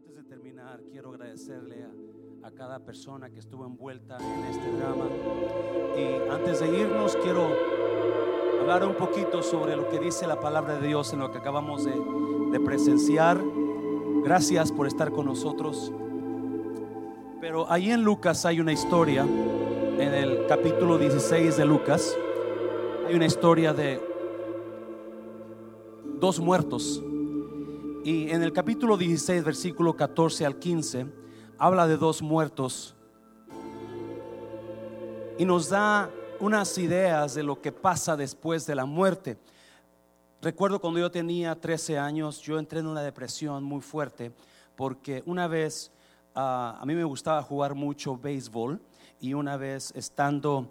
Antes de terminar, quiero agradecerle a, cada persona que estuvo envuelta en este drama. Y antes de irnos, quiero hablar un poquito sobre lo que dice la palabra de Dios en lo que acabamos de presenciar. Gracias por estar con nosotros. Pero ahí en Lucas hay una historia, en el capítulo 16 de Lucas, hay una historia de dos muertos. Y en el capítulo 16, versículo 14 al 15, habla de dos muertos y nos da unas ideas de lo que pasa después de la muerte. Recuerdo cuando yo tenía 13 años, yo entré en una depresión muy fuerte porque una vez uh, a mí me gustaba jugar mucho béisbol y una vez estando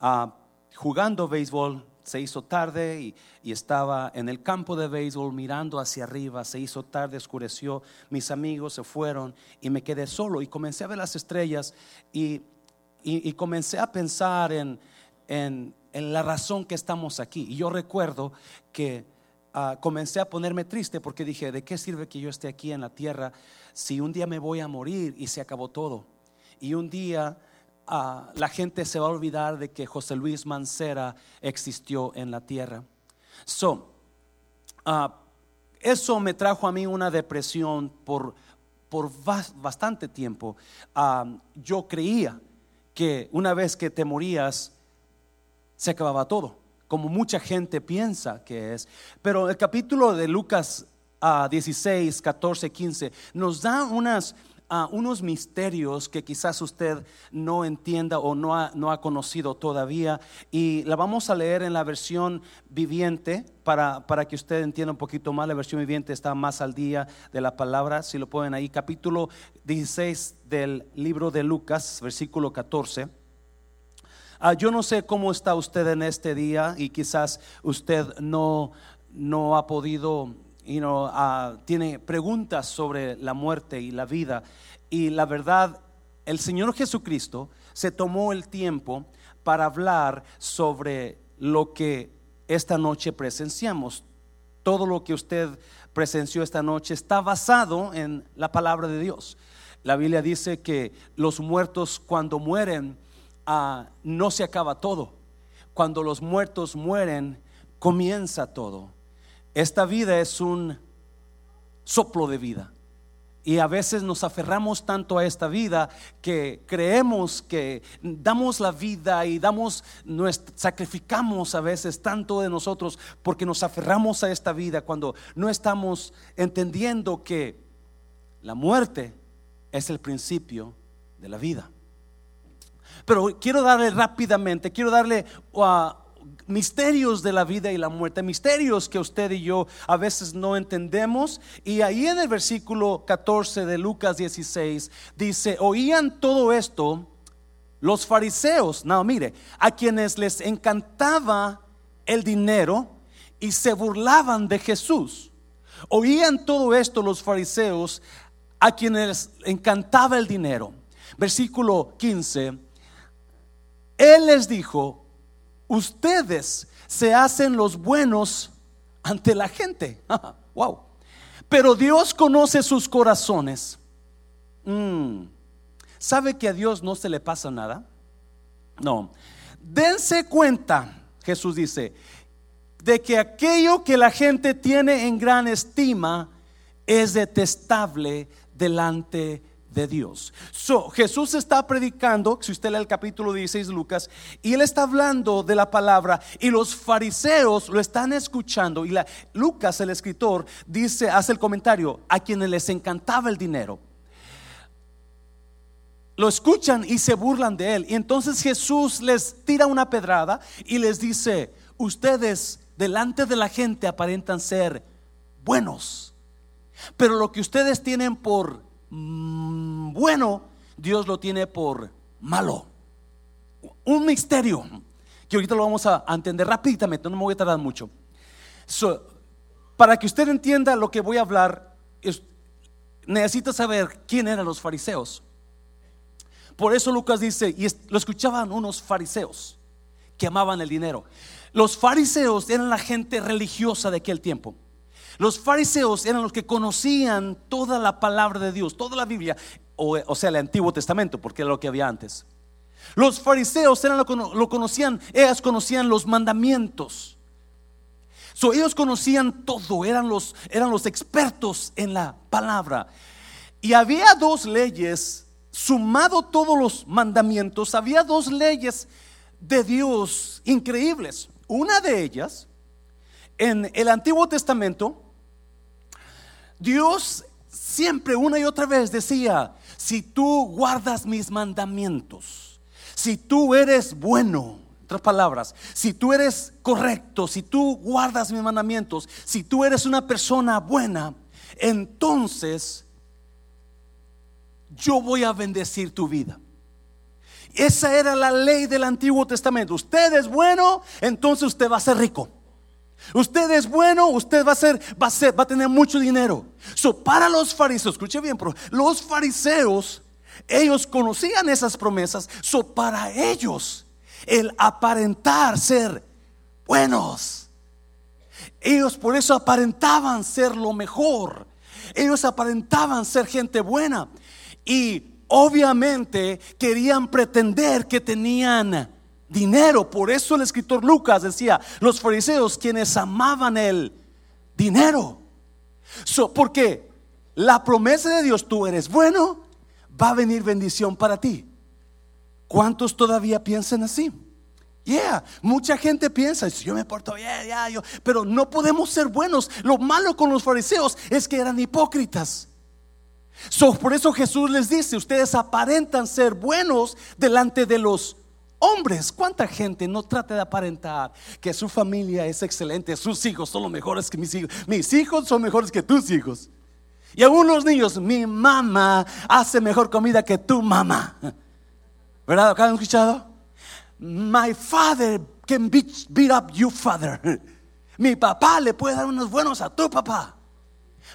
uh, jugando béisbol se hizo tarde y, y, estaba en el campo de béisbol mirando hacia arriba, se hizo tarde, oscureció, mis amigos se fueron y me quedé solo y comencé a ver las estrellas y, y, comencé a pensar en, en, en, la razón que estamos aquí. Y yo recuerdo que uh, comencé a ponerme triste porque dije, ¿de qué sirve que yo esté aquí en la tierra si un día me voy a morir y se acabó todo? Y un día Uh, la gente se va a olvidar de que José Luis Mancera existió en la tierra. So, uh, eso me trajo a mí una depresión por, por bastante tiempo. Uh, yo creía que una vez que te morías, se acababa todo, como mucha gente piensa que es. Pero el capítulo de Lucas 16, 14, 15 nos da unas Uh, unos misterios que quizás usted no entienda o no ha, no ha, conocido todavía. Y la vamos a leer en la versión viviente para, para, que usted entienda un poquito más. La versión viviente está más al día de la palabra, si lo pueden ahí. Capítulo 16 del libro de Lucas, versículo 14. Uh, yo no sé cómo está usted en este día y quizás usted no, no ha podido you uh, tiene preguntas sobre la muerte y la vida. Y la verdad, el Señor Jesucristo se tomó el tiempo para hablar sobre lo que esta noche presenciamos. Todo lo que usted presenció esta noche está basado en la palabra de Dios. La Biblia dice que los muertos cuando mueren uh, no se acaba todo. Cuando los muertos mueren, comienza todo. Esta vida es un soplo de vida. Y a veces nos aferramos tanto a esta vida que creemos que damos la vida y damos, sacrificamos a veces tanto de nosotros porque nos aferramos a esta vida cuando no estamos entendiendo que la muerte es el principio de la vida. Pero quiero darle rápidamente, quiero darle uh, misterios de la vida y la muerte, misterios que usted y yo a veces no entendemos. Y ahí en el versículo 14 de Lucas 16 dice, oían todo esto los fariseos, no, mire, a quienes les encantaba el dinero y se burlaban de Jesús. Oían todo esto los fariseos a quienes encantaba el dinero. Versículo 15. Él les dijo, ustedes se hacen los buenos ante la gente. wow. Pero Dios conoce sus corazones. Mm. ¿Sabe que a Dios no se le pasa nada? No. Dense cuenta, Jesús dice, de que aquello que la gente tiene en gran estima es detestable delante de Dios. So, Jesús está predicando, si usted lee el capítulo 16 de Lucas, y él está hablando de la palabra y los fariseos lo están escuchando y la, Lucas, el escritor, dice, hace el comentario, a quienes les encantaba el dinero. Lo escuchan y se burlan de él. Y entonces Jesús les tira una pedrada y les dice, ustedes delante de la gente aparentan ser buenos, pero lo que ustedes tienen por bueno, Dios lo tiene por malo. Un misterio que ahorita lo vamos a entender rápidamente, no me voy a tardar mucho. para que usted entienda lo que voy a hablar, necesita saber quién eran los fariseos. Por eso Lucas dice, y lo escuchaban unos fariseos que amaban el dinero. Los fariseos eran la gente religiosa de aquel tiempo. Los fariseos eran los que conocían toda la palabra de Dios, toda la Biblia, o, sea, el Antiguo Testamento, porque era lo que había antes. Los fariseos eran lo, lo conocían, ellos conocían los mandamientos. So, ellos conocían todo, eran los, eran los expertos en la palabra. Y había dos leyes, sumado todos los mandamientos, había dos leyes de Dios increíbles. Una de ellas, en el Antiguo Testamento, Dios siempre una y otra vez decía, si tú guardas mis mandamientos, si tú eres bueno, otras palabras, si tú eres correcto, si tú guardas mis mandamientos, si tú eres una persona buena, entonces yo voy a bendecir tu vida. Esa era la ley del Antiguo Testamento. Usted es bueno, entonces usted va a ser rico. Usted es bueno, usted va a ser, va a ser, va a tener mucho dinero. So, para los fariseos, escuche bien, los fariseos, ellos conocían esas promesas. So, para ellos, el aparentar ser buenos. Ellos por eso aparentaban ser lo mejor. Ellos aparentaban ser gente buena. Y obviamente querían pretender que tenían dinero. Por eso el escritor Lucas decía, los fariseos quienes amaban el dinero. porque la promesa de Dios, tú eres bueno, va a venir bendición para ti. ¿Cuántos todavía piensan así? Yeah, mucha gente piensa, yo me porto bien, yo, pero no podemos ser buenos. Lo malo con los fariseos es que eran hipócritas. por eso Jesús les dice, ustedes aparentan ser buenos delante de los hombres. ¿Cuánta gente no trata de aparentar que su familia es excelente, sus hijos son los mejores que mis hijos, mis hijos son mejores que tus hijos? Y algunos niños, mi mamá hace mejor comida que tu mamá. ¿Verdad? ¿Acá han escuchado? My father can beat, up your father. Mi papá le puede dar unos buenos a tu papá.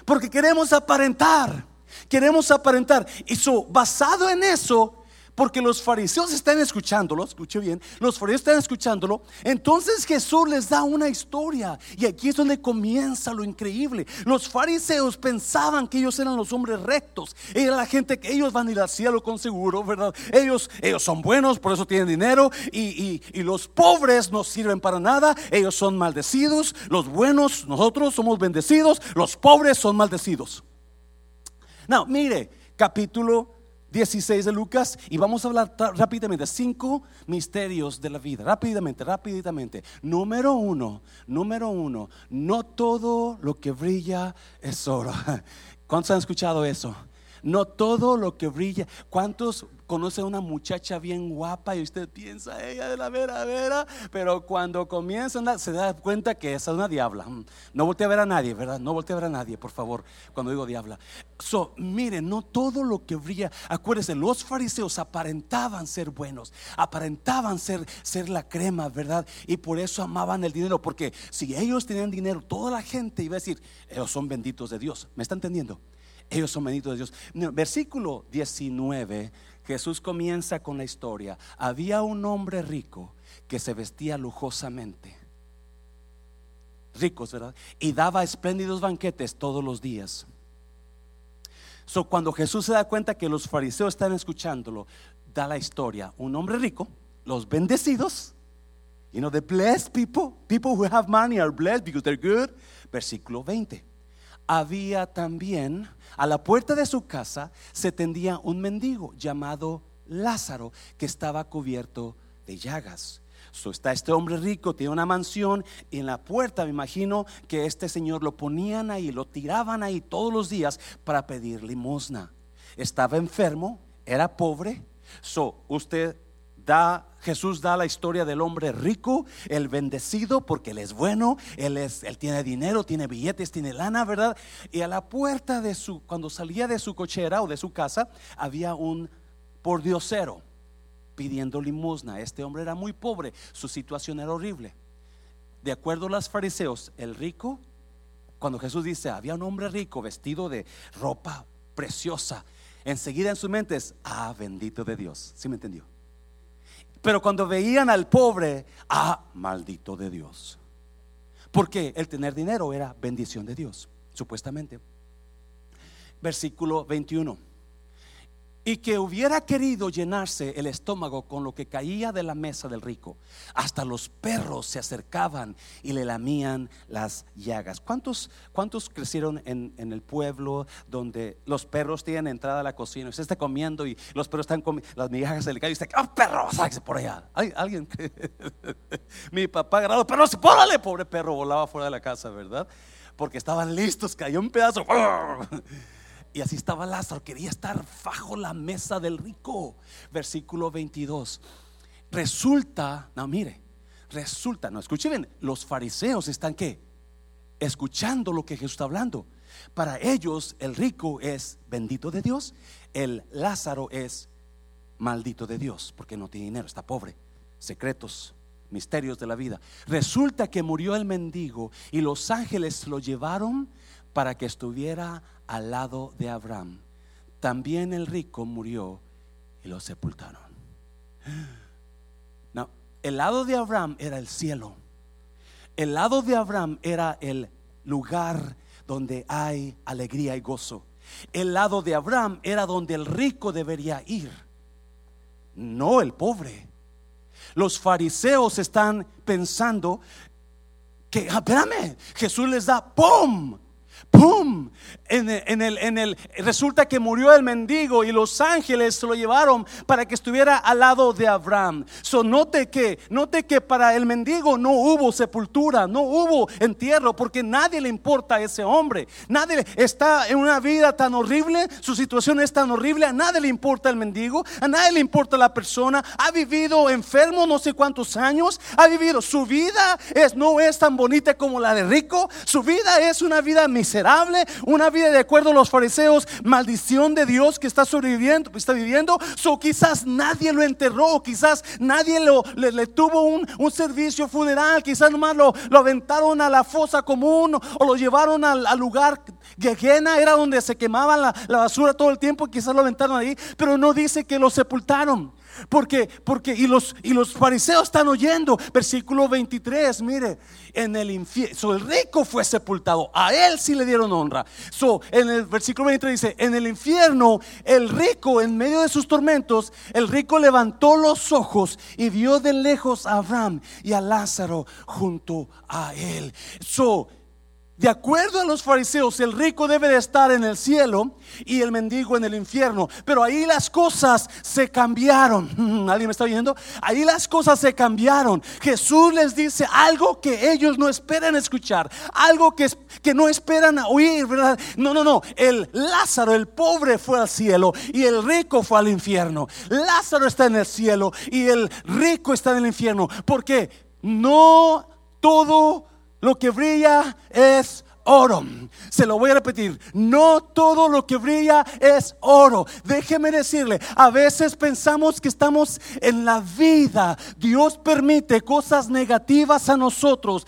Porque queremos aparentar. Queremos aparentar. Y so, basado en eso, porque los fariseos están escuchándolo, escuche bien, los fariseos están escuchándolo. Entonces Jesús les da una historia y aquí es donde comienza lo increíble. Los fariseos pensaban que ellos eran los hombres rectos, era la gente que ellos van a ir al cielo con seguro, ¿verdad? Ellos, ellos son buenos, por eso tienen dinero y, y los pobres no sirven para nada, ellos son maldecidos, los buenos, nosotros somos bendecidos, los pobres son maldecidos. No, mire, capítulo 16 de Lucas y vamos a hablar rápidamente, cinco misterios de la vida, rápidamente, rápidamente. Número uno, número uno, no todo lo que brilla es oro. ¿Cuántos han escuchado eso? No todo lo que brilla. ¿Cuántos conoce a una muchacha bien guapa y usted piensa, ella de la vera, vera, pero cuando comienza a se da cuenta que esa es una diabla. Mm, no voltea a ver a nadie, ¿verdad? No voltea a ver a nadie, por favor, cuando digo diabla. So, mire, no todo lo que brilla, acuérdense, los fariseos aparentaban ser buenos, aparentaban ser, ser la crema, ¿verdad? Y por eso amaban el dinero, porque si ellos tenían dinero, toda la gente iba a decir, ellos son benditos de Dios. ¿Me está entendiendo? Ellos son benditos de Dios. Versículo 19 Jesús comienza con la historia. Había un hombre rico que se vestía lujosamente. Ricos, ¿verdad? Y daba espléndidos banquetes todos los días. So, cuando Jesús se da cuenta que los fariseos están escuchándolo, da la historia. Un hombre rico, los bendecidos, you know, the blessed people, people who have money are blessed because they're good. Versículo 20 había también, a la puerta de su casa se tendía un mendigo llamado Lázaro que estaba cubierto de llagas. So, está este hombre rico, tiene una mansión y en la puerta me imagino que este señor lo ponían ahí, lo tiraban ahí todos los días para pedir limosna. Estaba enfermo, era pobre. So, usted da, Jesús da la historia del hombre rico, el bendecido, porque él es bueno, él, es, él tiene dinero, tiene billetes, tiene lana, ¿verdad? Y a la puerta de su, cuando salía de su cochera o de su casa, había un pordiosero pidiendo limosna. Este hombre era muy pobre, su situación era horrible. De acuerdo a los fariseos, el rico, cuando Jesús dice, había un hombre rico vestido de ropa preciosa, enseguida en su mente es, ah, bendito de Dios. ¿Sí me entendió? Pero cuando veían al pobre, ah, maldito de Dios. Porque el tener dinero era bendición de Dios. supuestamente. Versículo 21 y que hubiera querido llenarse el estómago con lo que caía de la mesa del rico. Hasta los perros se acercaban y le lamían las llagas. ¿Cuántos, cuántos crecieron en, el pueblo donde los perros tienen entrada a la cocina? Usted está comiendo y los perros están comiendo, las migajas se le caen y usted, ¡oh perro! Sáquese por allá. alguien, mi papá agarrado, pero se pórale, pobre perro, volaba fuera de la casa, ¿verdad? Porque estaban listos, cayó un pedazo. Y así estaba Lázaro, quería estar bajo la mesa del rico. Versículo 22. Resulta, no mire, resulta, no escuchen los fariseos están qué? Escuchando lo que Jesús está hablando. Para ellos el rico es bendito de Dios, el Lázaro es maldito de Dios, porque no tiene dinero, está pobre. Secretos, misterios de la vida. Resulta que murió el mendigo y los ángeles lo llevaron para que estuviera al lado de Abraham. También el rico murió y lo sepultaron. No, el lado de Abraham era el cielo. El lado de Abraham era el lugar donde hay alegría y gozo. El lado de Abraham era donde el rico debería ir, no el pobre. Los fariseos están pensando que, ah, espérame, Jesús les da, ¡pum! ¡Pum! En el, en, el, resulta que murió el mendigo y los ángeles lo llevaron para que estuviera al lado de Abraham. So, note que, note que para el mendigo no hubo sepultura, no hubo entierro, porque nadie le importa a ese hombre. Nadie está en una vida tan horrible, su situación es tan horrible, a nadie le importa el mendigo, a nadie le importa la persona. Ha vivido enfermo no sé cuántos años, ha vivido su vida es no es tan bonita como la de rico, su vida es una vida miserable una vida de acuerdo a los fariseos, maldición de Dios que está sobreviviendo, está viviendo. So quizás nadie lo enterró, quizás nadie lo, le, tuvo un, servicio funeral, quizás nomás lo, lo aventaron a la fosa común o lo llevaron al, lugar Gehenna, era donde se quemaba la, la basura todo el tiempo, quizás lo aventaron ahí, pero no dice que lo sepultaron. Porque, porque, y los, y los fariseos están oyendo, versículo 23, mire, en el infierno, el rico fue sepultado, a él sí le dieron honra. So, en el versículo 23 dice, en el infierno, el rico, en medio de sus tormentos, el rico levantó los ojos y vio de lejos a Abraham y a Lázaro junto a él. So, de acuerdo a los fariseos, el rico debe de estar en el cielo y el mendigo en el infierno. Pero ahí las cosas se cambiaron. ¿Alguien me está viendo? Ahí las cosas se cambiaron. Jesús les dice algo que ellos no esperan escuchar, algo que, que no esperan oír, ¿verdad? No, no, no. El Lázaro, el pobre, fue al cielo y el rico fue al infierno. Lázaro está en el cielo y el rico está en el infierno. Porque no todo lo que brilla es oro. Se lo voy a repetir, no todo lo que brilla es oro. Déjeme decirle, a veces pensamos que estamos en la vida. Dios permite cosas negativas a nosotros.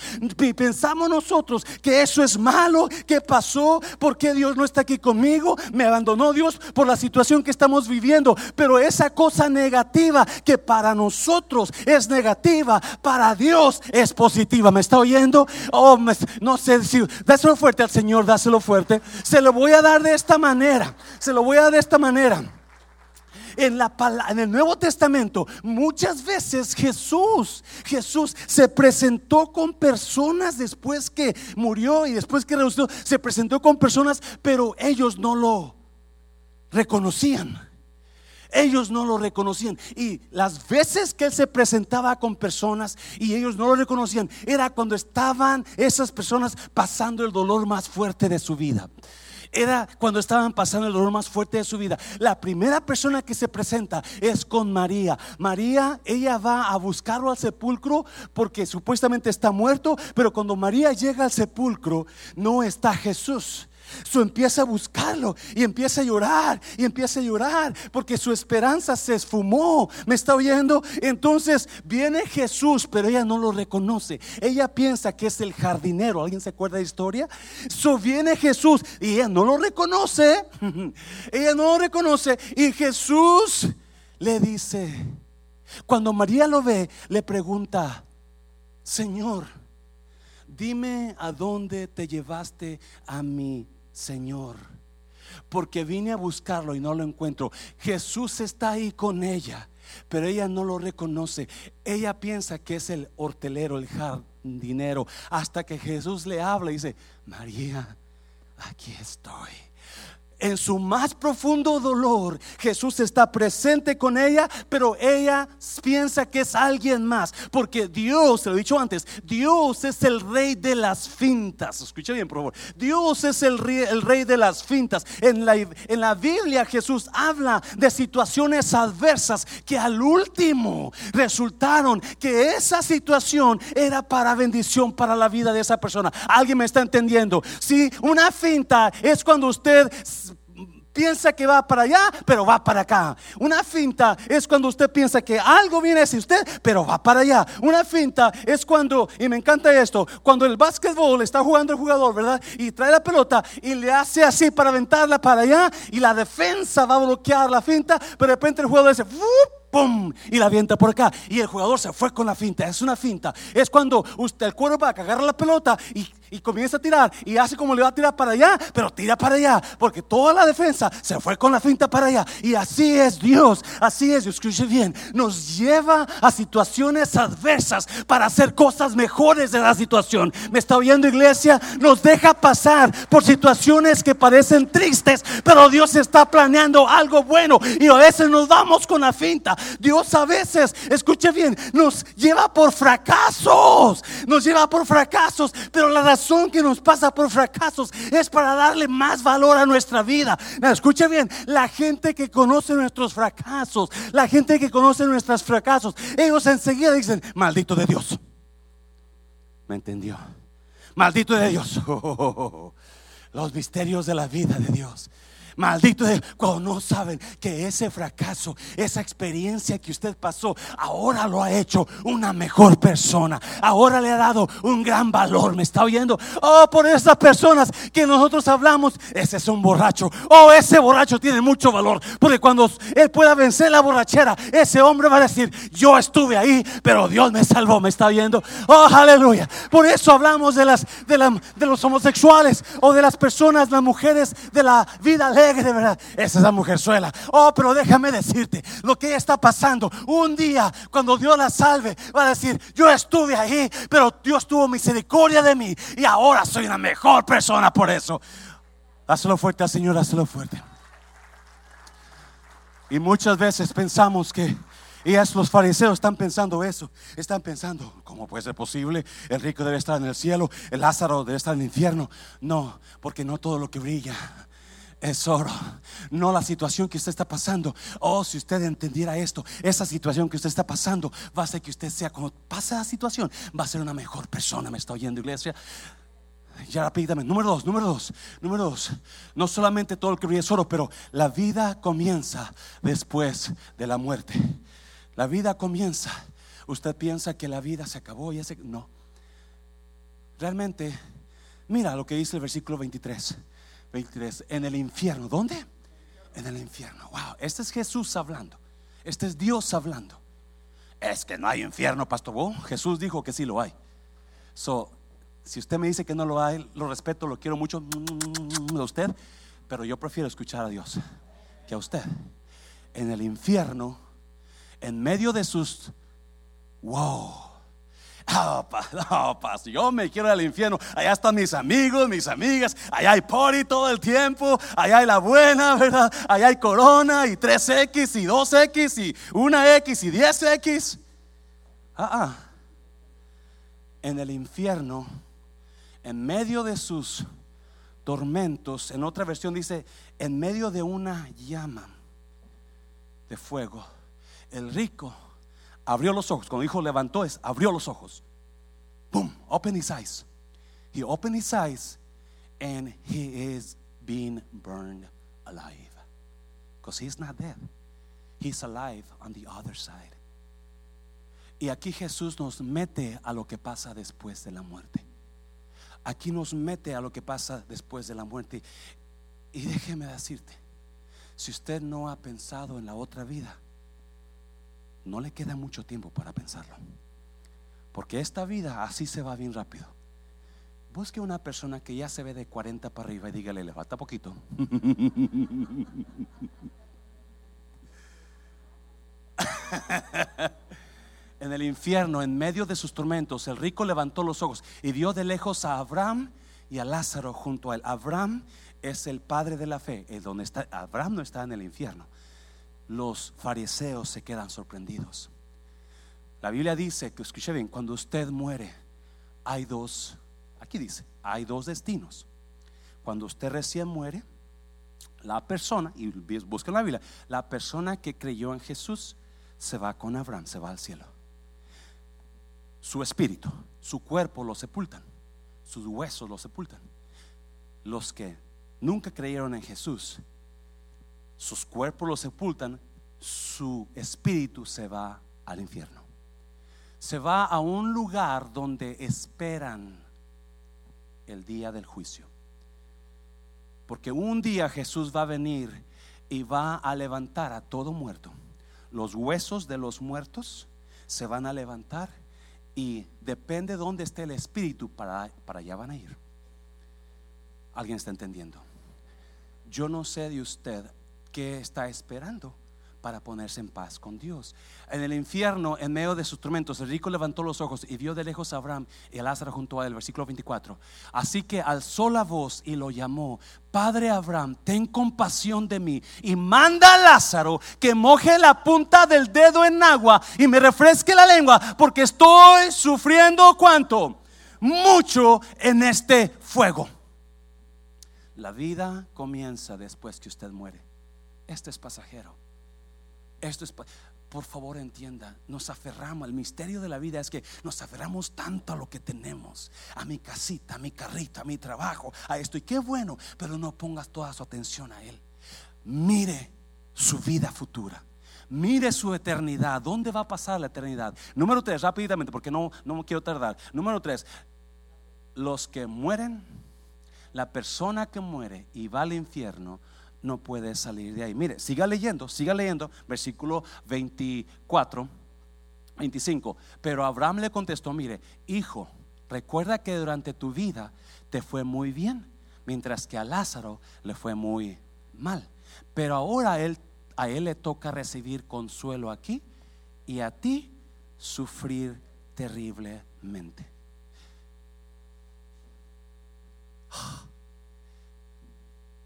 Pensamos nosotros que eso es malo, que pasó, porque Dios no está aquí conmigo, me abandonó Dios por la situación que estamos viviendo. Pero esa cosa negativa que para nosotros es negativa, para Dios es positiva. ¿Me está oyendo? Oh, no sé si fuerte al Señor, dáselo fuerte. Se lo voy a dar de esta manera. Se lo voy a dar de esta manera. En, la, en el Nuevo Testamento, muchas veces Jesús, Jesús se presentó con personas después que murió y después que resucitó, se presentó con personas, pero ellos no lo reconocían. Ellos no lo reconocían. Y las veces que Él se presentaba con personas y ellos no lo reconocían, era cuando estaban esas personas pasando el dolor más fuerte de su vida era cuando estaban pasando el dolor más fuerte de su vida. La primera persona que se presenta es con María. María, ella va a buscarlo al sepulcro porque supuestamente está muerto, pero cuando María llega al sepulcro no está Jesús. So empieza a buscarlo y empieza a llorar y empieza a llorar porque su esperanza se esfumó. ¿Me está oyendo? Entonces viene Jesús, pero ella no lo reconoce. Ella piensa que es el jardinero. ¿Alguien se acuerda de la historia? So viene Jesús y ella no lo reconoce. ella no lo reconoce y Jesús le dice, cuando María lo ve, le pregunta, Señor, dime a dónde te llevaste a mi Señor. Porque vine a buscarlo y no lo encuentro. Jesús está ahí con ella, pero ella no lo reconoce. Ella piensa que es el hortelero, el jardinero, hasta que Jesús le habla y dice, María, aquí estoy en su más profundo dolor, Jesús está presente con ella, pero ella piensa que es alguien más, porque Dios, se lo he dicho antes, Dios es el rey de las fintas. Escuche bien, por favor. Dios es el rey, el rey de las fintas. En la, en la Biblia Jesús habla de situaciones adversas que al último resultaron que esa situación era para bendición para la vida de esa persona. ¿Alguien me está entendiendo? Si una finta es cuando usted piensa que va para allá, pero va para acá. Una finta es cuando usted piensa que algo viene hacia usted, pero va para allá. Una finta es cuando, y me encanta esto, cuando el básquetbol está jugando el jugador, ¿verdad? Y trae la pelota y le hace así para aventarla para allá y la defensa va a bloquear la finta, pero de repente el jugador dice, ¡pum! Y la avienta por acá. Y el jugador se fue con la finta. Es una finta. Es cuando usted, el a cagar la pelota y y comienza a tirar y hace como le va a tirar para allá, pero tira para allá, porque toda la defensa se fue con la finta para allá. Y así es Dios, así es, escuche bien, nos lleva a situaciones adversas para hacer cosas mejores de la situación. ¿Me está oyendo iglesia? Nos deja pasar por situaciones que parecen tristes, pero Dios está planeando algo bueno y a veces nos vamos con la finta. Dios a veces, escuche bien, nos lleva por fracasos, nos lleva por fracasos, pero la razón que nos pasa por fracasos es para darle más valor a nuestra vida. Escucha bien, la gente que conoce nuestros fracasos, la gente que conoce nuestros fracasos, ellos enseguida dicen, maldito de Dios. ¿Me entendió? Maldito de Dios. los misterios de la vida de Dios. Maldito de cuando no saben que ese fracaso, esa experiencia que usted pasó, ahora lo ha hecho una mejor persona. Ahora le ha dado un gran valor. ¿Me está oyendo? Oh, por esas personas que nosotros hablamos, ese es un borracho. Oh, ese borracho tiene mucho valor. Porque cuando él pueda vencer la borrachera, ese hombre va a decir, yo estuve ahí, pero Dios me salvó. ¿Me está oyendo? Oh, aleluya. Por eso hablamos de, las, de, la, de los homosexuales o de las personas, las mujeres de la vida de verdad. Esa es la mujerzuela. Oh, pero déjame decirte lo que ella está pasando. Un día, cuando Dios la salve, va a decir: Yo estuve ahí, pero Dios tuvo misericordia de mí y ahora soy una mejor persona por eso. Hazlo fuerte al Señor, hazlo fuerte. Y muchas veces pensamos que y es, los fariseos están pensando eso. Están pensando, ¿cómo puede ser posible? El rico debe estar en el cielo, el Lázaro debe estar en el infierno. No, porque no todo lo que brilla es oro, no la situación que usted está pasando. Oh, si usted entendiera esto, esa situación que usted está pasando va a hacer que usted sea, como pasa la situación, va a ser una mejor persona. ¿Me está oyendo, iglesia? Ya rápidamente, número dos, número dos, número dos. No solamente todo lo que brilla es oro, pero la vida comienza después de la muerte. La vida comienza. Usted piensa que la vida se acabó y ese no. Realmente, mira lo que dice el versículo 23 en el infierno. ¿Dónde? En el infierno. Wow, este es Jesús hablando. Este es Dios hablando. Es que no hay infierno, pastor. Jesús dijo que sí lo hay. So, si usted me dice que no lo hay, lo respeto, lo quiero mucho a usted, pero yo prefiero escuchar a Dios que a usted. En el infierno, en medio de sus wow Oh, yo me quiero al infierno. Allá están mis amigos, mis amigas. Allá hay party todo el tiempo. Allá hay la buena, ¿verdad? Allá hay corona y 3X y 2X y 1X y 10X. Ah, ah. En el infierno, en medio de sus tormentos, en otra versión dice, en medio de una llama de fuego, el rico abrió los ojos. Cuando dijo levantó es abrió los ojos. Boom, open his eyes. He opened his eyes and he is being burned alive. Because he's not dead. He's alive on the other side. Y aquí Jesús nos mete a lo que pasa después de la muerte. Aquí nos mete a lo que pasa después de la muerte. Y déjeme decirte, si usted no ha pensado en la otra vida, no le queda mucho tiempo para pensarlo. Porque esta vida así se va bien rápido. busque una persona que ya se ve de 40 para arriba y dígale, le falta poquito. en el infierno, en medio de sus tormentos, el rico levantó los ojos y vio de lejos a Abraham y a Lázaro junto a él. Abraham es el padre de la fe. Donde está, Abraham no está en el infierno. Los fariseos se quedan sorprendidos. La Biblia dice que, escuche bien, cuando usted muere, hay dos, aquí dice, hay dos destinos. Cuando usted recién muere, la persona, y busquen la Biblia, la persona que creyó en Jesús se va con Abraham, se va al cielo. Su espíritu, su cuerpo lo sepultan, sus huesos lo sepultan. Los que nunca creyeron en Jesús, sus cuerpos lo sepultan, su espíritu se va al infierno. Se va a un lugar donde esperan el día del juicio. Porque un día Jesús va a venir y va a levantar a todo muerto. Los huesos de los muertos se van a levantar y depende de dónde esté el espíritu, para, para allá van a ir. ¿Alguien está entendiendo? Yo no sé de usted qué está esperando para ponerse en paz con Dios. En el infierno, en medio de sus tormentos, el rico levantó los ojos y vio de lejos a Abraham y a Lázaro junto a él, versículo 24. Así que alzó la voz y lo llamó, Padre Abraham, ten compasión de mí y manda a Lázaro que moje la punta del dedo en agua y me refresque la lengua, porque estoy sufriendo cuánto? Mucho en este fuego. La vida comienza después que usted muere. Este es pasajero. Esto es, por favor entienda, nos aferramos, el misterio de la vida es que nos aferramos tanto a lo que tenemos, a mi casita, a mi carrito, a mi trabajo, a esto, y qué bueno, pero no pongas toda su atención a Él. Mire su vida futura. Mire su eternidad. ¿Dónde va a pasar la eternidad? Número tres, rápidamente, porque no, no quiero tardar. Número tres, los que mueren, la persona que muere y va al infierno, no puede salir de ahí. Mire, siga leyendo, siga leyendo, versículo 24, 25. Pero Abraham le contestó, mire, hijo, recuerda que durante tu vida te fue muy bien, mientras que a Lázaro le fue muy mal. Pero ahora a él, a él le toca recibir consuelo aquí y a ti sufrir terriblemente.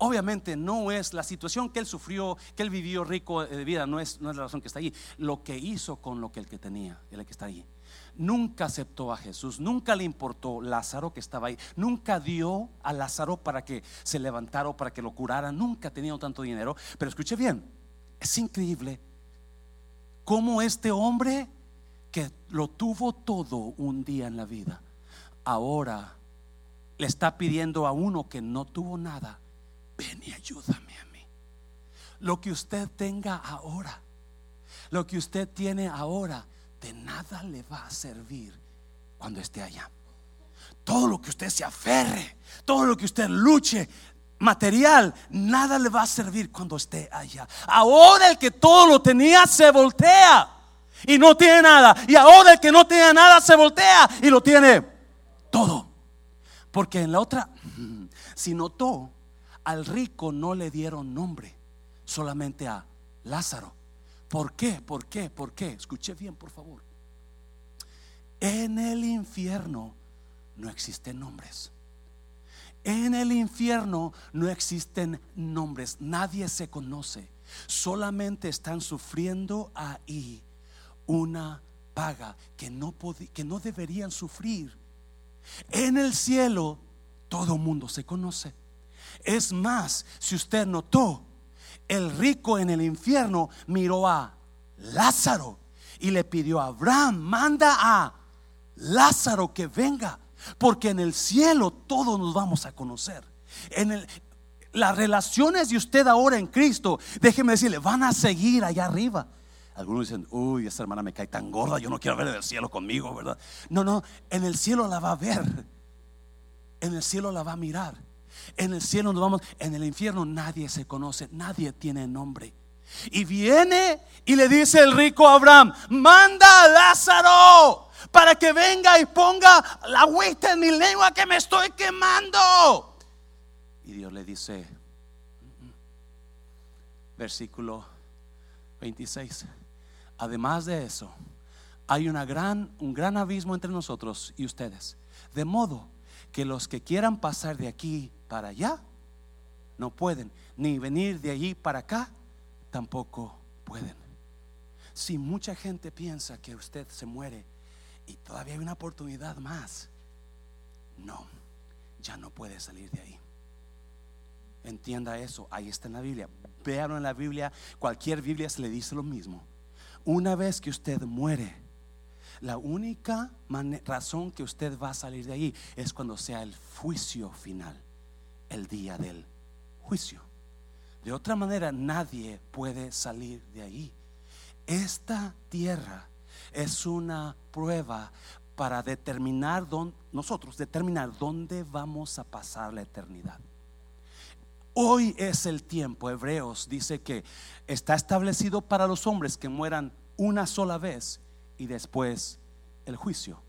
Obviamente no es la situación que él sufrió, que él vivió rico de vida, no es, no es la razón que está ahí. Lo que hizo con lo que el que tenía, el que está ahí. Nunca aceptó a Jesús, nunca le importó Lázaro que estaba ahí, nunca dio a Lázaro para que se levantara o para que lo curara, nunca tenido tanto dinero. Pero escuche bien, es increíble cómo este hombre que lo tuvo todo un día en la vida, ahora le está pidiendo a uno que no tuvo nada ven y ayúdame a mí. Lo que usted tenga ahora, lo que usted tiene ahora, de nada le va a servir cuando esté allá. Todo lo que usted se aferre, todo lo que usted luche, material, nada le va a servir cuando esté allá. Ahora el que todo lo tenía se voltea y no tiene nada. Y ahora el que no tiene nada se voltea y lo tiene todo. Porque en la otra, si notó, al rico no le dieron nombre, solamente a Lázaro. ¿Por qué? ¿Por qué? ¿Por qué? Escuche bien, por favor. En el infierno no existen nombres. En el infierno no existen nombres. Nadie se conoce. Solamente están sufriendo ahí una paga que no, que no deberían sufrir. En el cielo todo mundo se conoce. Es más, si usted notó, el rico en el infierno miró a Lázaro y le pidió a Abraham, manda a Lázaro que venga, porque en el cielo todos nos vamos a conocer. En las relaciones de usted ahora en Cristo, déjeme decirle, van a seguir allá arriba. Algunos dicen, uy, esa hermana me cae tan gorda, yo no quiero ver el cielo conmigo, ¿verdad? No, no, en el cielo la va a ver, en el cielo la va a mirar. En el cielo nos vamos, en el infierno nadie se conoce, nadie tiene nombre. Y viene y le dice el rico Abraham, manda a Lázaro para que venga y ponga la agüita en mi lengua que me estoy quemando. Y Dios le dice, versículo 26, además de eso, hay una gran, un gran abismo entre nosotros y ustedes. De modo que los que quieran pasar de aquí para allá, no pueden, ni venir de allí para acá, tampoco pueden. Si mucha gente piensa que usted se muere y todavía hay una oportunidad más, no, ya no puede salir de ahí. Entienda eso, ahí está en la Biblia. Véanlo en la Biblia, cualquier Biblia se le dice lo mismo. Una vez que usted muere, la única razón que usted va a salir de ahí es cuando sea el juicio final, el día del juicio. De otra manera, nadie puede salir de ahí. Esta tierra es una prueba para determinar dónde, nosotros determinar dónde vamos a pasar la eternidad. Hoy es el tiempo. Hebreos dice que está establecido para los hombres que mueran una sola vez y después el juicio.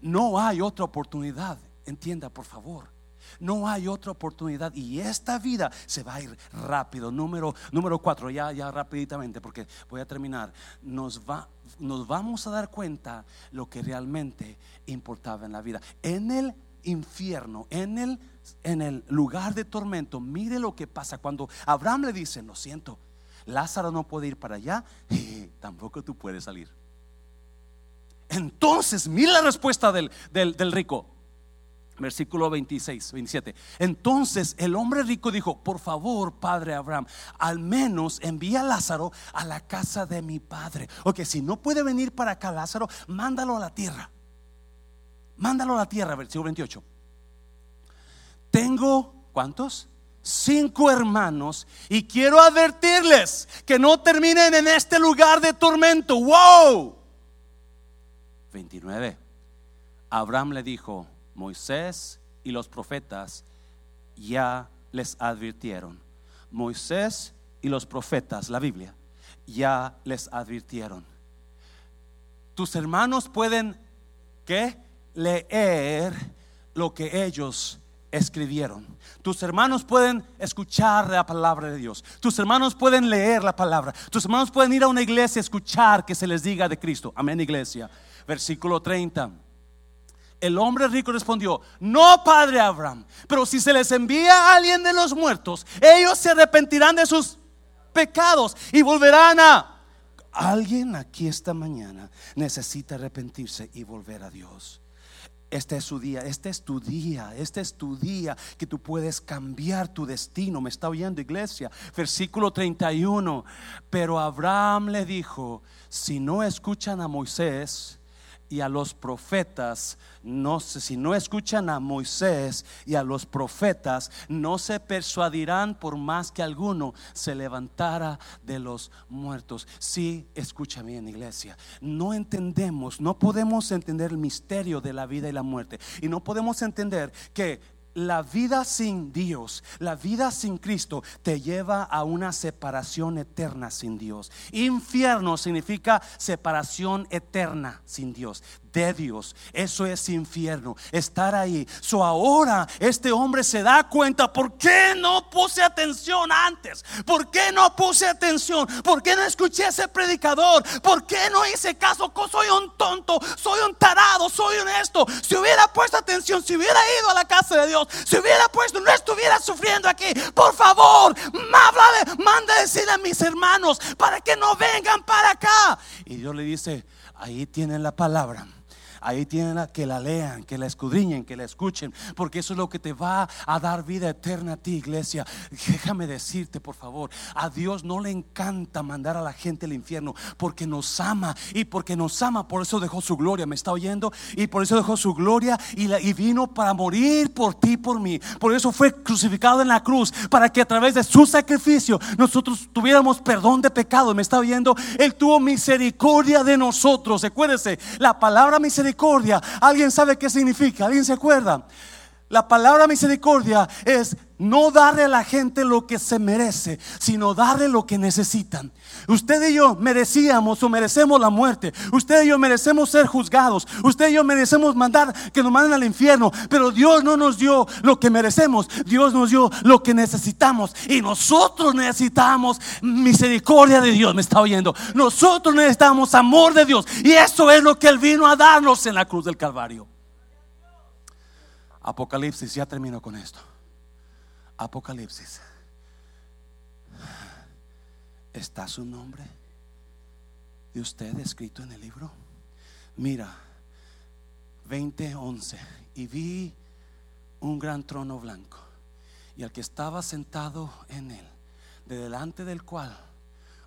No hay otra oportunidad, entienda por favor. No hay otra oportunidad y esta vida se va a ir rápido. Número, número cuatro, ya, ya rapiditamente porque voy a terminar. Nos, va, nos vamos a dar cuenta lo que realmente importaba en la vida. En el infierno, en el, en el lugar de tormento, mire lo que pasa cuando Abraham le dice, lo siento, Lázaro no puede ir para allá y tampoco tú puedes salir. Entonces, mira la respuesta del, del, rico. Versículo 26, 27. Entonces el hombre rico dijo, por favor, padre Abraham, al menos envía a Lázaro a la casa de mi padre. Ok, si no puede venir para acá Lázaro, mándalo a la tierra. Mándalo a la tierra, versículo 28. Tengo, ¿cuántos? Cinco hermanos y quiero advertirles que no terminen en este lugar de tormento. ¡Wow! 29. Abraham le dijo, Moisés y los profetas ya les advirtieron. Moisés y los profetas, la Biblia, ya les advirtieron. Tus hermanos pueden ¿qué? leer lo que ellos escribieron. Tus hermanos pueden escuchar la palabra de Dios. Tus hermanos pueden leer la palabra. Tus hermanos pueden ir a una iglesia a escuchar que se les diga de Cristo. Amén, iglesia versículo 30. El hombre rico respondió, no, padre Abraham, pero si se les envía a alguien de los muertos, ellos se arrepentirán de sus pecados y volverán a... Alguien aquí esta mañana necesita arrepentirse y volver a Dios. Este es su día, este es tu día, este es tu día que tú puedes cambiar tu destino. Me está oyendo iglesia. Versículo 31. Pero Abraham le dijo, si no escuchan a Moisés, y a los profetas, no sé si no escuchan a Moisés y a los profetas, no se persuadirán por más que alguno se levantara de los muertos. Sí, escúchame bien, iglesia. No entendemos, no podemos entender el misterio de la vida y la muerte. Y no podemos entender que la vida sin Dios, la vida sin Cristo te lleva a una separación eterna sin Dios. Infierno significa separación eterna sin Dios de Dios. Eso es infierno, estar ahí. So ahora este hombre se da cuenta, ¿por qué no puse atención antes? ¿Por qué no puse atención? ¿Por qué no escuché ese predicador? ¿Por qué no hice caso? Soy un tonto, soy un tarado, soy honesto. Si hubiera puesto atención, si hubiera ido a la casa de Dios, si hubiera puesto, no estuviera sufriendo aquí. Por favor, manda a decirle a mis hermanos para que no vengan para acá. Y Dios le dice, ahí tienen la palabra Ahí tienen que la lean, que la escudriñen, que la escuchen, porque eso es lo que te va a dar vida eterna a ti, iglesia. Déjame decirte, por favor, a Dios no le encanta mandar a la gente al infierno, porque nos ama y porque nos ama, por eso dejó su gloria, ¿me está oyendo? Y por eso dejó su gloria y, vino para morir por ti, por mí. Por eso fue crucificado en la cruz, para que a través de su sacrificio nosotros tuviéramos perdón de pecado, ¿me está oyendo? Él tuvo misericordia de nosotros. Recuérdese, la palabra misericordia ¿Alguien sabe qué significa? ¿Alguien se acuerda? La palabra misericordia es no darle a la gente lo que se merece, sino darle lo que necesitan. Usted y yo merecíamos o merecemos la muerte. Usted y yo merecemos ser juzgados. Usted y yo merecemos mandar que nos manden al infierno. Pero Dios no nos dio lo que merecemos. Dios nos dio lo que necesitamos. Y nosotros necesitamos misericordia de Dios. Me está oyendo. Nosotros necesitamos amor de Dios. Y eso es lo que Él vino a darnos en la cruz del Calvario. Apocalipsis, ya termino con esto. Apocalipsis. ¿Está su nombre de usted escrito en el libro? Mira, 20:11. Y vi un gran trono blanco y al que estaba sentado en él, de delante del cual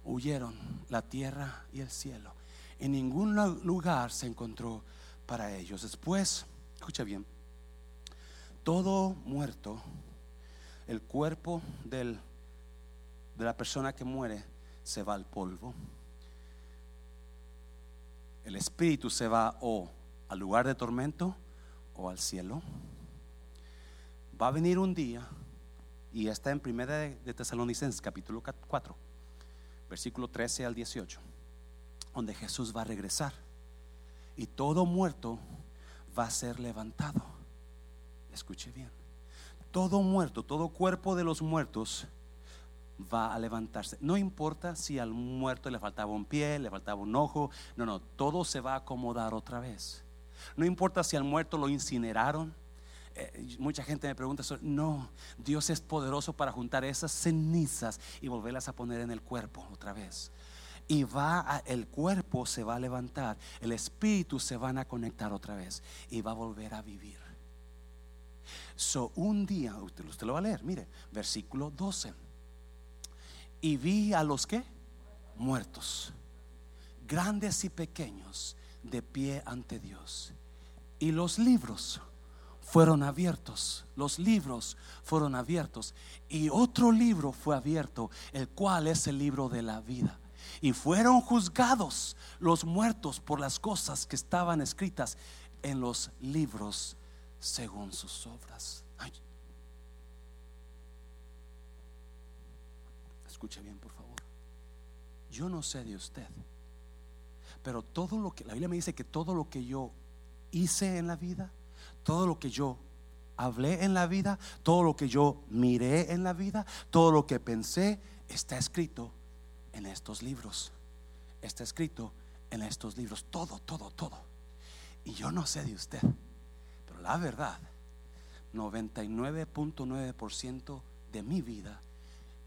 huyeron la tierra y el cielo. En ningún lugar se encontró para ellos. Después, escucha bien, todo muerto, el cuerpo de la persona que muere se va al polvo. El espíritu se va o al lugar de tormento o al cielo. Va a venir un día, y está en Primera de Tesalonicenses, capítulo 4, versículo 13 al 18, donde Jesús va a regresar y todo muerto va a ser levantado. Escuche bien. Todo muerto, todo cuerpo de los muertos va a levantarse. No importa si al muerto le faltaba un pie, le faltaba un ojo, no, no, todo se va a acomodar otra vez. No importa si al muerto lo incineraron. Eh, mucha gente me pregunta, no, Dios es poderoso para juntar esas cenizas y volverlas a poner en el cuerpo otra vez. Y va el cuerpo se va a levantar, el espíritu se van a conectar otra vez y va a volver a vivir. So, un día, usted, lo va a leer, mire, versículo 12 y vi a los que muertos, grandes y pequeños, de pie ante Dios. Y los libros fueron abiertos, los libros fueron abiertos. Y otro libro fue abierto, el cual es el libro de la vida. Y fueron juzgados los muertos por las cosas que estaban escritas en los libros según sus obras. Escuche bien, por favor. Yo no sé de usted, pero todo lo que la Biblia me dice que todo lo que yo hice en la vida, todo lo que yo hablé en la vida, todo lo que yo miré en la vida, todo lo que pensé, está escrito en estos libros. Está escrito en estos libros. Todo, todo, todo. Y yo no sé de usted, la verdad, 99.9% de mi vida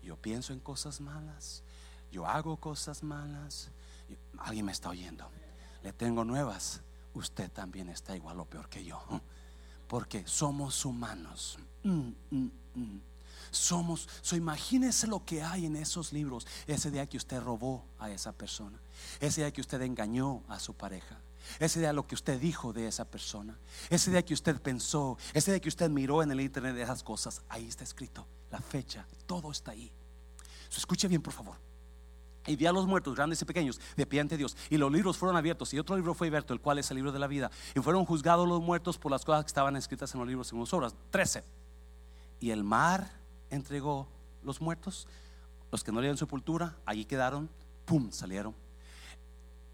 yo pienso en cosas malas, yo hago cosas malas. Alguien me está oyendo. Le tengo nuevas. Usted también está igual o peor que yo. Porque somos humanos. Mm, mm, mm. Somos, so imagínese lo que hay en esos libros. Ese día que usted robó a esa persona. Ese día que usted engañó a su pareja. Ese día lo que usted dijo de esa persona. Ese día que usted pensó. Ese día que usted miró en el internet de esas cosas. Ahí está escrito la fecha, todo está ahí. escuche bien, por favor. Y vi a los muertos, grandes y pequeños, de pie ante Dios. Y los libros fueron abiertos. Y otro libro fue abierto, el cual es el libro de la vida. Y fueron juzgados los muertos por las cosas que estaban escritas en los libros según sus obras. 13. Y el mar entregó los muertos, los que no le dieron sepultura, allí quedaron, pum, salieron.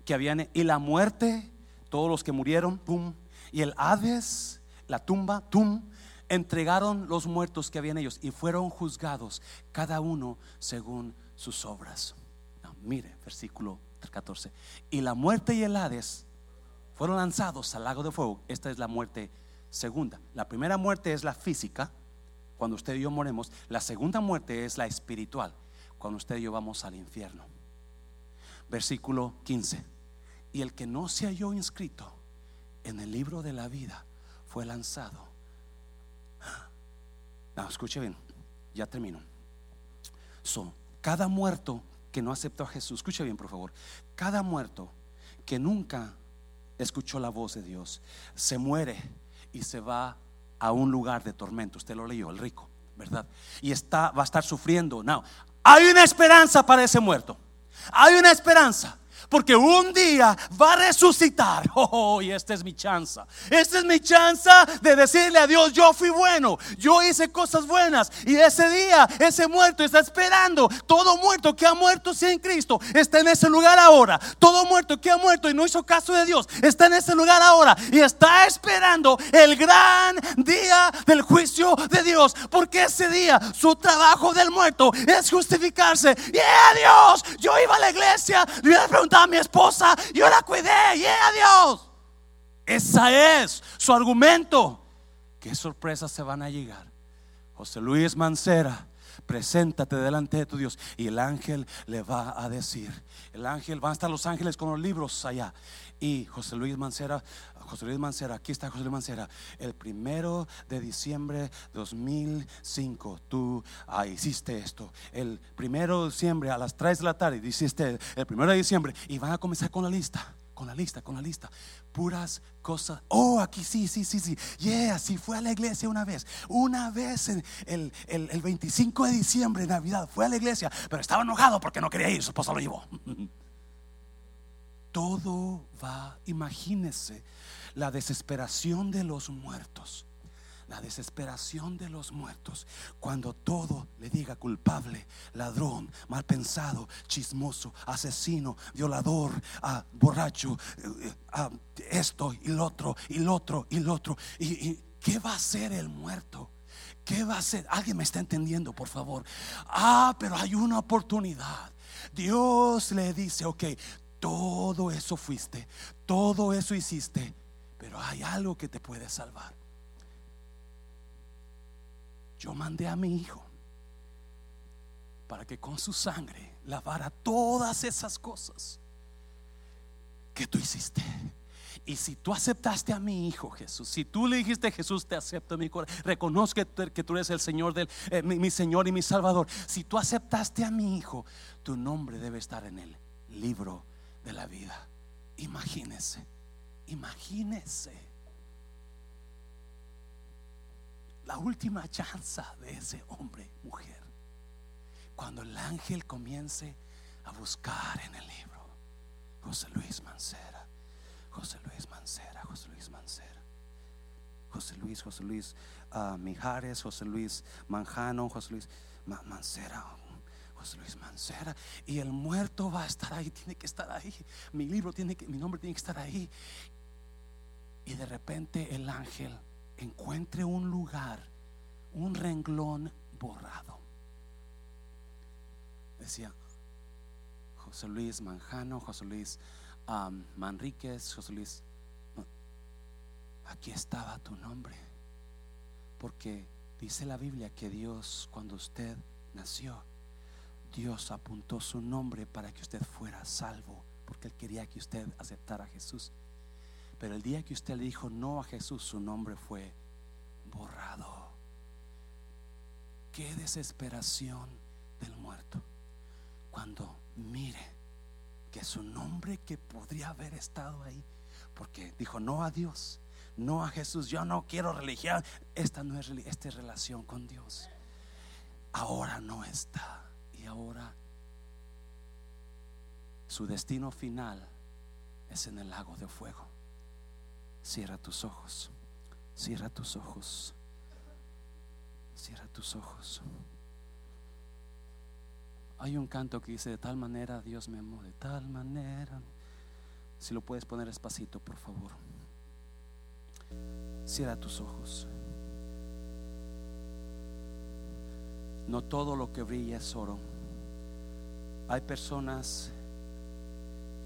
Que habían, y la muerte, todos los que murieron, pum. Y el Hades, la tumba, tum entregaron los muertos que habían ellos y fueron juzgados cada uno según sus obras. mire, versículo 14. Y la muerte y el Hades fueron lanzados al lago de fuego. Esta es la muerte segunda. La primera muerte es la física, cuando usted y yo moremos. La segunda muerte es la espiritual, cuando usted y yo vamos al infierno. Versículo 15. Y el que no se halló inscrito en el libro de la vida fue lanzado no, escuche bien, ya termino. Son cada muerto que no aceptó a Jesús, escuche bien por favor, cada muerto que nunca escuchó la voz de Dios, se muere y se va a un lugar de tormento. Usted lo leyó, el rico, ¿verdad? Y está, va a estar sufriendo. No, hay una esperanza para ese muerto. Hay una esperanza. Porque un día va a resucitar. Oh, y esta es mi chance. Esta es mi chance de decirle a Dios, yo fui bueno, yo hice cosas buenas. Y ese día, ese muerto está esperando. Todo muerto que ha muerto sin Cristo está en ese lugar ahora. Todo muerto que ha muerto y no hizo caso de Dios está en ese lugar ahora. Y está esperando el gran día del juicio de Dios. Porque ese día su trabajo del muerto es justificarse. Y a Dios, yo iba a la iglesia, le hubiera preguntado a mi esposa, yo la cuidé, y a Dios. Esa es su argumento. Qué sorpresas se van a llegar. José Luis Mancera, preséntate delante de tu Dios. Y el ángel le va a decir, el ángel, van a estar los ángeles con los libros allá. Y José Luis Mancera, José Luis Mancera, aquí está José Luis Mancera, el primero de diciembre 2005, tú ah, hiciste esto. El primero de diciembre a las 3 de la tarde, hiciste el primero de diciembre y van a comenzar con la lista con la lista, con la lista. Puras cosas. Oh, aquí sí, sí, sí, sí. Yeah, sí fue a la iglesia una vez. Una vez en el, el, el 25 de diciembre, Navidad, fue a la iglesia, pero estaba enojado porque no quería ir, su esposa lo llevó. Todo va, imagínese la desesperación de los muertos la desesperación de los muertos, cuando todo le diga culpable, ladrón, mal pensado, chismoso, asesino, violador, borracho, eh, esto y lo otro, y lo otro, y lo otro. ¿Y, y qué va a hacer el muerto? ¿Qué va a hacer? Alguien me está entendiendo, por favor. Ah, pero hay una oportunidad. Dios le dice, ok, todo eso fuiste, todo eso hiciste, pero hay algo que te puede salvar yo mandé a mi hijo para que con su sangre lavara todas esas cosas que tú hiciste. Y si tú aceptaste a mi hijo Jesús, si tú le dijiste Jesús, te acepto en mi corazón, reconozco que tú eres el Señor, del, eh, mi, Señor y mi Salvador. Si tú aceptaste a mi hijo, tu nombre debe estar en el libro de la vida. Imagínese, imagínese la última chance de ese hombre, mujer. Cuando el ángel comience a buscar en el libro, José Luis Mancera, José Luis Mancera, José Luis Mancera, José Luis, José Luis uh, Mijares, José Luis Manjano, José Luis Mancera, José Luis Mancera. Y el muerto va a estar ahí, tiene que estar ahí. Mi libro tiene que, mi nombre tiene que estar ahí. Y de repente el ángel encuentre un lugar, un renglón borrado. Decía José Luis Manjano, José Luis Manríquez, José Luis. Aquí estaba tu nombre. Porque dice la Biblia que Dios, cuando usted nació, Dios apuntó su nombre para que usted fuera salvo, porque Él quería que usted aceptara a Jesús. Pero el día que usted le dijo no a Jesús, su nombre fue borrado. Qué desesperación del muerto cuando mire que su nombre que podría haber estado ahí, porque dijo no a Dios, no a Jesús, yo no quiero religión, esta no es esta es relación con Dios. Ahora no está y ahora su destino final es en el lago de fuego. Cierra tus ojos. Cierra tus ojos. Cierra tus ojos. Hay un canto que dice, de tal manera Dios me amó, de tal manera. Si lo puedes poner despacito, por favor. Cierra tus ojos. No todo lo que brilla es oro. Hay personas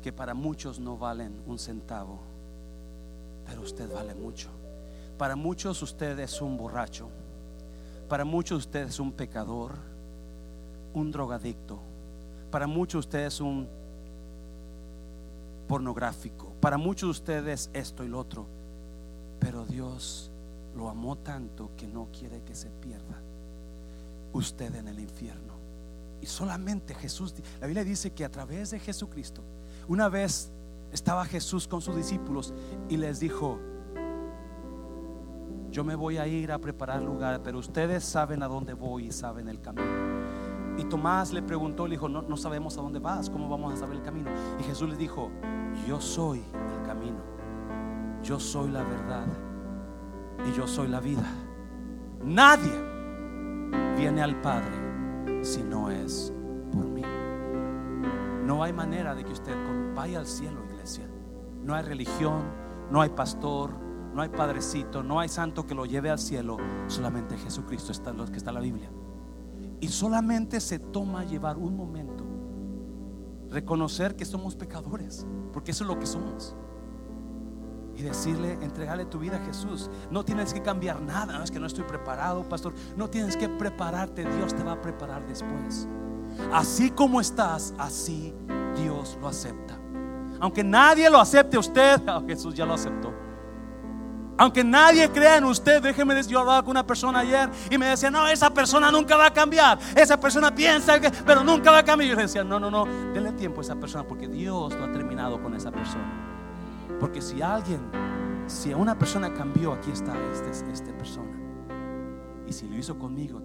que para muchos no valen un centavo pero usted vale mucho. Para muchos usted es un borracho. Para muchos usted es un pecador, un drogadicto. Para muchos usted es un pornográfico. Para muchos usted es esto y lo otro. Pero Dios lo amó tanto que no quiere que se pierda usted en el infierno. Y solamente Jesús, la Biblia dice que a través de Jesucristo, una vez estaba Jesús con sus discípulos y les dijo, yo me voy a ir a preparar lugar, pero ustedes saben a dónde voy y saben el camino. Y Tomás le preguntó, le dijo, no, no sabemos a dónde vas, ¿cómo vamos a saber el camino? Y Jesús le dijo, yo soy el camino, yo soy la verdad y yo soy la vida. Nadie viene al Padre si no es por mí. No hay manera de que usted vaya al cielo. No hay religión, no hay pastor, no hay padrecito, no hay santo que lo lleve al cielo. Solamente Jesucristo está lo que está en la Biblia. Y solamente se toma llevar un momento, reconocer que somos pecadores, porque eso es lo que somos. Y decirle, entregarle tu vida a Jesús. No tienes que cambiar nada, no es que no estoy preparado, pastor. No tienes que prepararte, Dios te va a preparar después. Así como estás, así Dios lo acepta. Aunque nadie lo acepte usted, oh, Jesús ya lo aceptó. Aunque nadie crea en usted, déjeme decir, yo hablaba con una persona ayer y me decía, no, esa persona nunca va a cambiar. Esa persona piensa que, pero nunca va a cambiar. Yo le decía, no, no, no, denle tiempo a esa persona porque Dios no ha terminado con esa persona. Porque si alguien, si una persona cambió, aquí está esta este persona. Y si lo hizo conmigo,